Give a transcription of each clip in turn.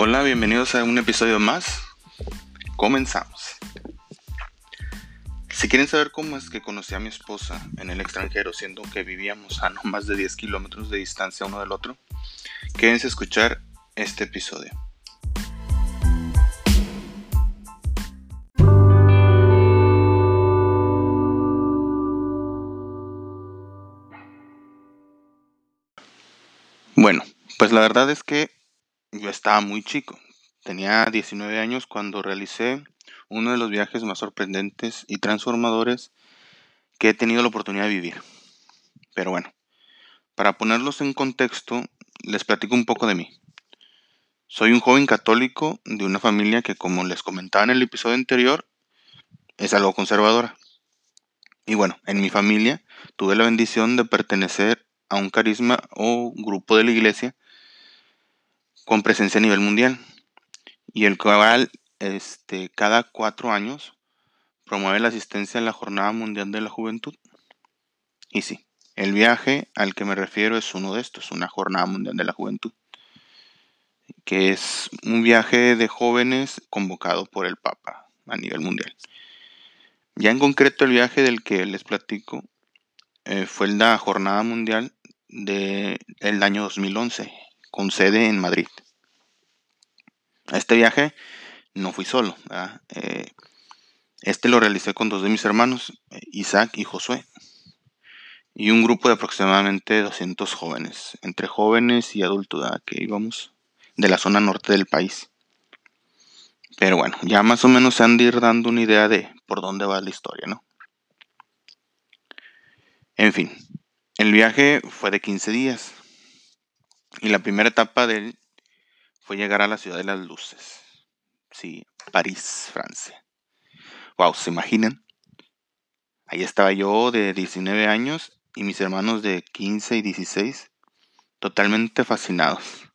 Hola, bienvenidos a un episodio más. Comenzamos. Si quieren saber cómo es que conocí a mi esposa en el extranjero, siendo que vivíamos a no más de 10 kilómetros de distancia uno del otro, quédense a escuchar este episodio. Bueno, pues la verdad es que yo estaba muy chico. Tenía 19 años cuando realicé uno de los viajes más sorprendentes y transformadores que he tenido la oportunidad de vivir. Pero bueno, para ponerlos en contexto, les platico un poco de mí. Soy un joven católico de una familia que, como les comentaba en el episodio anterior, es algo conservadora. Y bueno, en mi familia tuve la bendición de pertenecer a un carisma o grupo de la iglesia con presencia a nivel mundial y el cual este, cada cuatro años promueve la asistencia a la Jornada Mundial de la Juventud. Y sí, el viaje al que me refiero es uno de estos, una Jornada Mundial de la Juventud, que es un viaje de jóvenes convocado por el Papa a nivel mundial. Ya en concreto el viaje del que les platico eh, fue la Jornada Mundial del año 2011, con sede en Madrid. Este viaje no fui solo. Eh, este lo realicé con dos de mis hermanos, Isaac y Josué, y un grupo de aproximadamente 200 jóvenes, entre jóvenes y adultos, que íbamos de la zona norte del país. Pero bueno, ya más o menos se han de ir dando una idea de por dónde va la historia, ¿no? En fin, el viaje fue de 15 días. Y la primera etapa de él fue llegar a la ciudad de las luces. Sí, París, Francia. Wow, ¿se imaginan? Ahí estaba yo de 19 años y mis hermanos de 15 y 16 totalmente fascinados.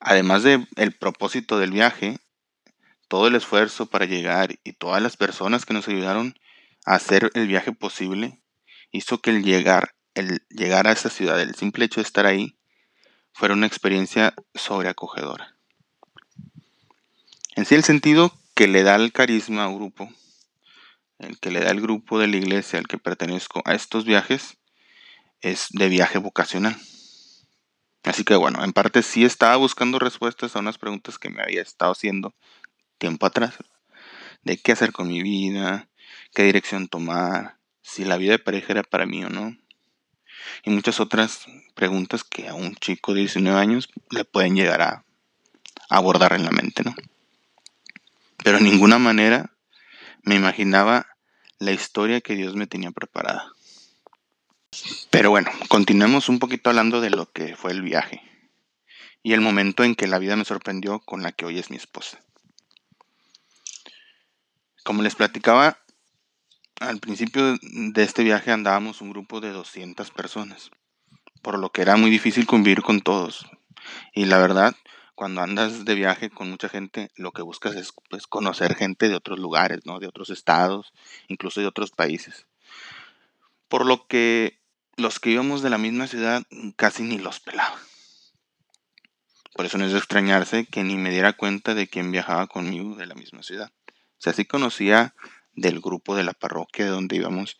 Además de el propósito del viaje, todo el esfuerzo para llegar y todas las personas que nos ayudaron a hacer el viaje posible hizo que el llegar, el llegar a esa ciudad, el simple hecho de estar ahí, fuera una experiencia sobreacogedora. En sí el sentido que le da el carisma a un grupo, el que le da el grupo de la iglesia al que pertenezco a estos viajes, es de viaje vocacional. Así que bueno, en parte sí estaba buscando respuestas a unas preguntas que me había estado haciendo tiempo atrás. De qué hacer con mi vida, qué dirección tomar, si la vida de pareja era para mí o no y muchas otras preguntas que a un chico de 19 años le pueden llegar a abordar en la mente, ¿no? Pero de ninguna manera me imaginaba la historia que Dios me tenía preparada. Pero bueno, continuemos un poquito hablando de lo que fue el viaje y el momento en que la vida me sorprendió con la que hoy es mi esposa. Como les platicaba, al principio de este viaje andábamos un grupo de 200 personas, por lo que era muy difícil convivir con todos. Y la verdad, cuando andas de viaje con mucha gente, lo que buscas es pues, conocer gente de otros lugares, ¿no? de otros estados, incluso de otros países. Por lo que los que íbamos de la misma ciudad casi ni los pelaba. Por eso no es de extrañarse que ni me diera cuenta de quién viajaba conmigo de la misma ciudad. O sea, sí conocía del grupo de la parroquia de donde íbamos,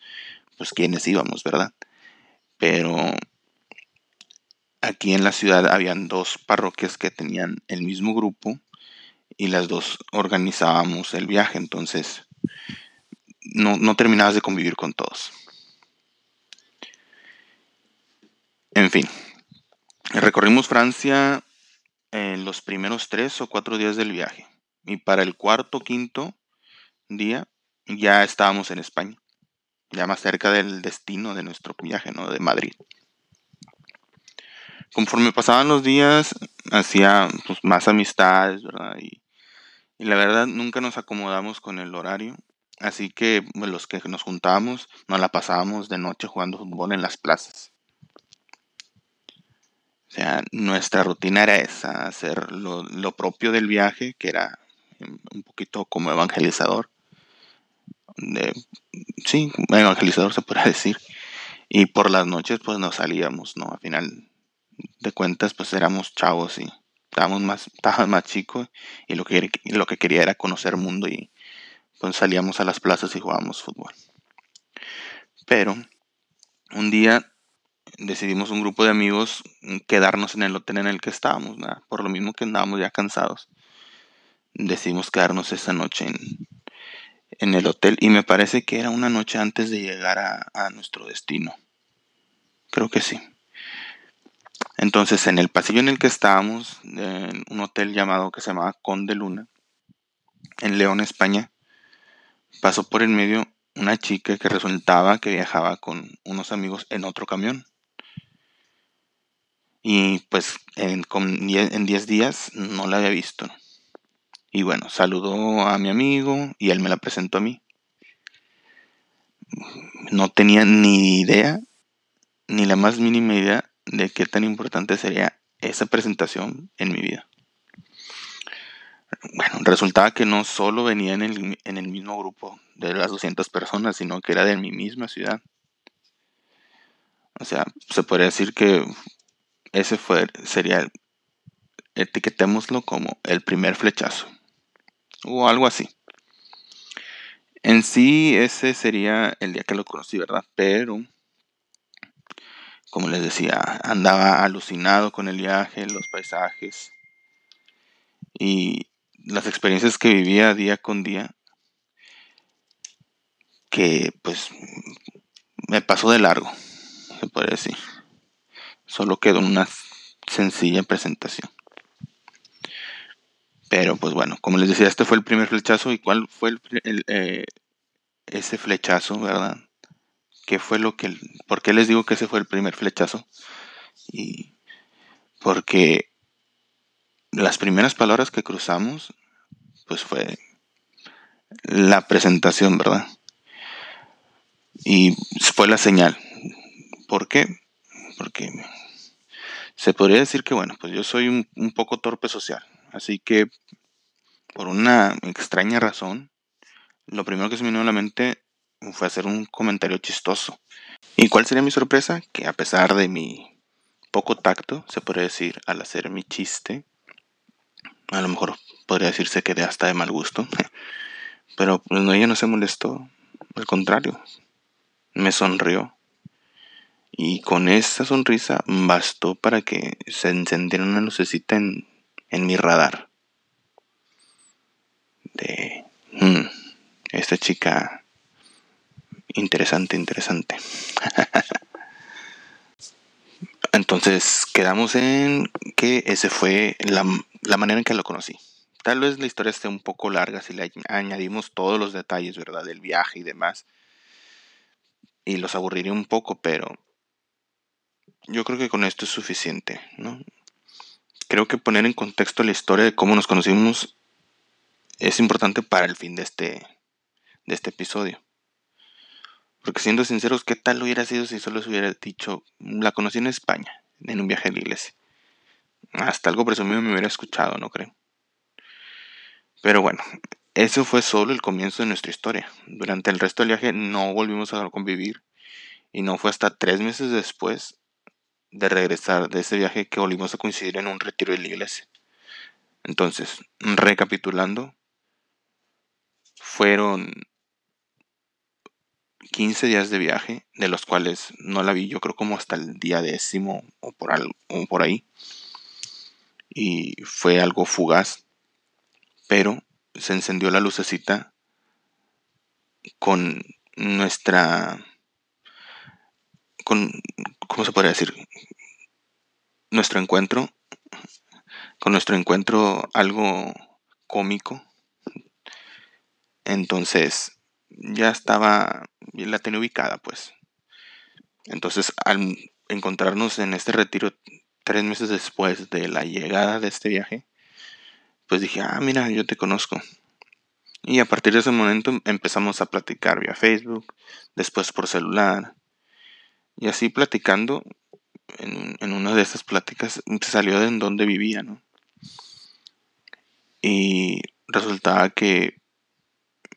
pues quienes íbamos, ¿verdad? Pero aquí en la ciudad habían dos parroquias que tenían el mismo grupo y las dos organizábamos el viaje, entonces no, terminabas de convivir con todos. En fin, recorrimos Francia en los primeros tres o cuatro días del viaje y para el cuarto quinto día ya estábamos en España, ya más cerca del destino de nuestro viaje, ¿no? De Madrid. Conforme pasaban los días, hacía pues, más amistades, ¿verdad? Y, la verdad nunca nos acomodamos con el horario. Así que pues, los que nos juntábamos nos la pasábamos de noche jugando fútbol en las plazas. O sea, nuestra rutina era esa, hacer lo, lo propio del viaje, que era un poquito como evangelizador de, sí, evangelizador se puede decir. Y por las noches pues nos salíamos, ¿no? Al final de cuentas pues éramos chavos y estábamos más, más chico y lo que, lo que quería era conocer mundo y pues salíamos a las plazas y jugábamos fútbol. Pero un día decidimos un grupo de amigos quedarnos en el hotel en el que estábamos, por lo mismo que andábamos ya cansados. Decidimos quedarnos esa noche en, en el hotel y me parece que era una noche antes de llegar a, nuestro destino. Creo que sí. Entonces, en el pasillo en el que estábamos, en un hotel llamado que se llamaba Conde Luna, en León, España, pasó por el medio una chica que resultaba que viajaba con unos amigos en otro camión. Y pues en 10 días no la había visto. Y bueno, saludó a mi amigo y él me la presentó a mí. No tenía ni idea, ni la más mínima idea de qué tan importante sería esa presentación en mi vida. Bueno, resultaba que no solo venía en el, en el mismo grupo de las 200 personas, sino que era de mi misma ciudad. O sea, se podría decir que ese fue, sería, etiquetémoslo como el primer flechazo o algo así. En sí, ese sería el día que lo conocí, ¿verdad? Pero, como les decía, andaba alucinado con el viaje, los paisajes y las experiencias que vivía día con día, que pues me pasó de largo, se puede decir. Solo quedó una sencilla presentación. Pero pues bueno, como les decía, este fue el primer flechazo. ¿Y cuál fue el, eh, ese flechazo, verdad? ¿Qué fue lo que... ¿Por qué les digo que ese fue el primer flechazo? Y porque las primeras palabras que cruzamos, pues fue la presentación, ¿verdad? Y fue la señal. ¿Por qué? Porque se podría decir que, bueno, pues yo soy un poco torpe social. Así que, por una extraña razón, lo primero que se me vino a la mente fue hacer un comentario chistoso. ¿Y cuál sería mi sorpresa? Que a pesar de mi poco tacto, se podría decir, al hacer mi chiste, a lo mejor podría decirse que de hasta de mal gusto, pero pues, no, ella no se molestó, al contrario, me sonrió. Y con esa sonrisa bastó para que se encendiera una lucecita en, en mi radar. De hmm, esta chica interesante, interesante. Entonces quedamos en que ese fue la, la, manera en que lo conocí. Tal vez la historia esté un poco larga si le añadimos todos los detalles, ¿verdad? Del viaje y demás. Y los aburriría un poco, pero yo creo que con esto es suficiente, ¿no? Creo que poner en contexto la historia de cómo nos conocimos es importante para el fin de este, de este episodio. Porque siendo sinceros, ¿qué tal hubiera sido si solo se hubiera dicho, la conocí en España, en un viaje a la iglesia? Hasta algo presumido me hubiera escuchado, no creo. Pero bueno, eso fue solo el comienzo de nuestra historia. Durante el resto del viaje no volvimos a convivir y no fue hasta tres meses después de regresar de ese viaje que volvimos a coincidir en un retiro de la iglesia. Entonces, recapitulando, fueron 15 días de viaje, de los cuales no la vi yo creo como hasta el día décimo o por, o por ahí. Y fue algo fugaz, pero se encendió la lucecita con nuestra con ¿cómo se podría decir? Nuestro encuentro, con nuestro encuentro algo cómico. Entonces, ya estaba, la tenía ubicada, pues. Entonces, al encontrarnos en este retiro tres meses después de la llegada de este viaje, pues dije, ah, mira, yo te conozco. Y a partir de ese momento empezamos a platicar vía Facebook, después por celular, y así platicando, en, una de esas pláticas se salió de en donde vivía, ¿no? Y resultaba que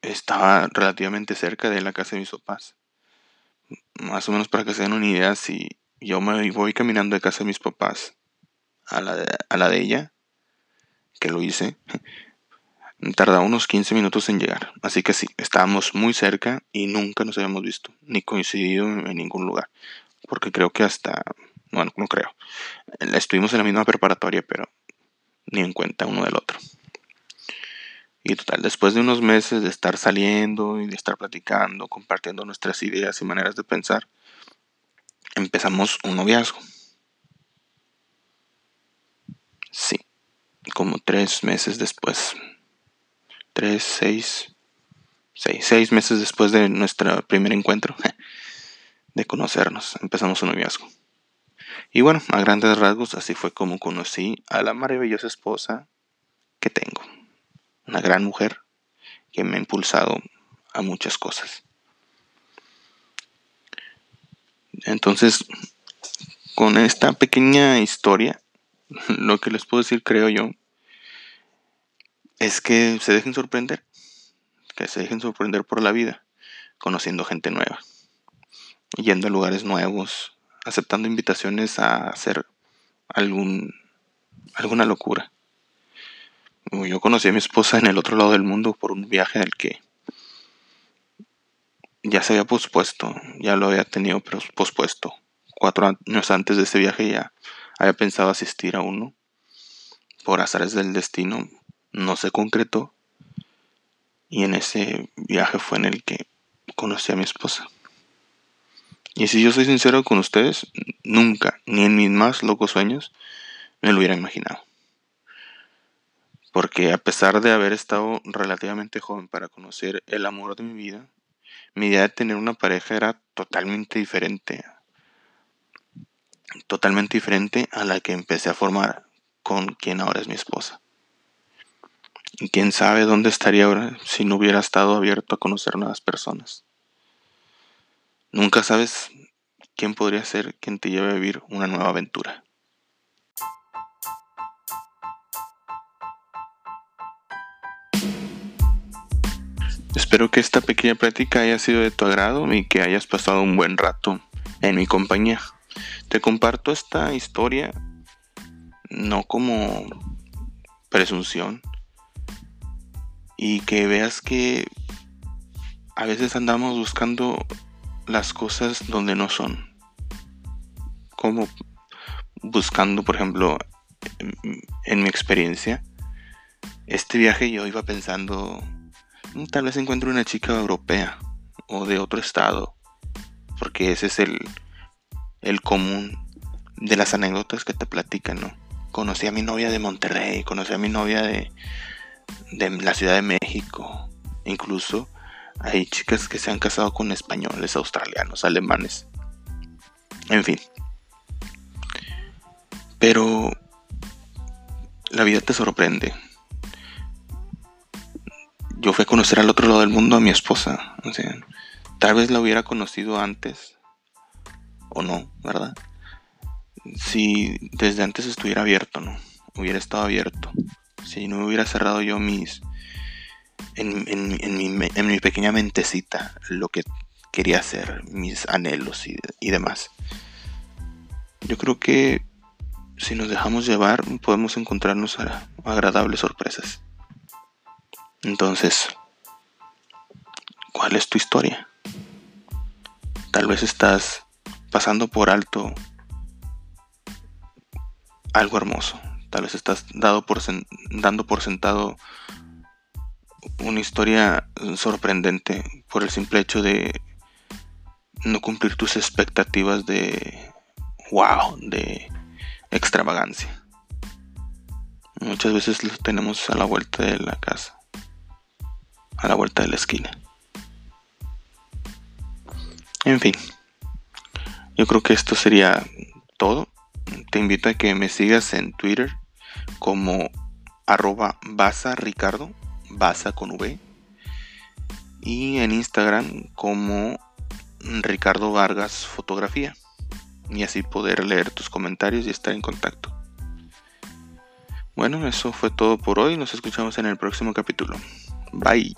estaba relativamente cerca de la casa de mis papás. Más o menos para que se den una idea, si yo me voy caminando de casa de mis papás a la a la de ella, que lo hice, tardaba unos 15 minutos en llegar. Así que sí, estábamos muy cerca y nunca nos habíamos visto, ni coincidido en ningún lugar. Porque creo que hasta, bueno, no creo. Estuvimos en la misma preparatoria, pero ni en cuenta uno del otro. Y total, después de unos meses de estar saliendo y de estar platicando, compartiendo nuestras ideas y maneras de pensar, empezamos un noviazgo. Sí, como tres meses después. Tres, seis, seis, seis meses después de nuestro primer encuentro, de conocernos, empezamos un noviazgo. Y bueno, a grandes rasgos, así fue como conocí a la maravillosa esposa que tengo una gran mujer que me ha impulsado a muchas cosas. Entonces, con esta pequeña historia, lo que les puedo decir, creo yo, es que se dejen sorprender, que se dejen sorprender por la vida, conociendo gente nueva, yendo a lugares nuevos, aceptando invitaciones a hacer algún, alguna locura. Yo conocí a mi esposa en el otro lado del mundo por un viaje en el que ya se había pospuesto, ya lo había tenido pospuesto. Cuatro años antes de ese viaje ya había pensado asistir a uno. Por azares del destino no se concretó. Y en ese viaje fue en el que conocí a mi esposa. Y si yo soy sincero con ustedes, nunca, ni en mis más locos sueños, me lo hubiera imaginado porque a pesar de haber estado relativamente joven para conocer el amor de mi vida, mi idea de tener una pareja era totalmente diferente. Totalmente diferente a la que empecé a formar con quien ahora es mi esposa. Quién sabe dónde estaría ahora si no hubiera estado abierto a conocer nuevas personas. Nunca sabes quién podría ser quien te lleve a vivir una nueva aventura. Espero que esta pequeña práctica haya sido de tu agrado y que hayas pasado un buen rato en mi compañía. Te comparto esta historia no como presunción y que veas que a veces andamos buscando las cosas donde no son. Como buscando, por ejemplo, en, mi experiencia, este viaje yo iba pensando Mm, tal vez encuentre una chica europea o de otro estado, porque ese es el, el común de las anécdotas que te platican, ¿no? Conocí a mi novia de Monterrey, conocí a mi novia de, de la Ciudad de México, incluso hay chicas que se han casado con españoles, australianos, alemanes, en fin. Pero la vida te sorprende yo fui a conocer al otro lado del mundo a mi esposa. O sea, tal vez la hubiera conocido antes o no, ¿verdad? Si desde antes estuviera abierto, ¿no? Hubiera estado abierto. Si no hubiera cerrado yo mis... En, mi, pequeña mentecita lo que quería hacer, mis anhelos y, y demás. Yo creo que si nos dejamos llevar podemos encontrarnos a agradables sorpresas. Entonces, ¿cuál es tu historia? Tal vez estás pasando por alto algo hermoso. Tal vez estás dado por dando por sentado una historia sorprendente por el simple hecho de no cumplir tus expectativas de wow, de extravagancia. Muchas veces lo tenemos a la vuelta de la casa a la vuelta de la esquina. En fin, yo creo que esto sería todo. Te invito a que me sigas en Twitter como arroba basa ricardo, basa con V, y en Instagram como Ricardo Vargas Fotografía, y así poder leer tus comentarios y estar en contacto. Bueno, eso fue todo por hoy. Nos escuchamos en el próximo capítulo. Bye.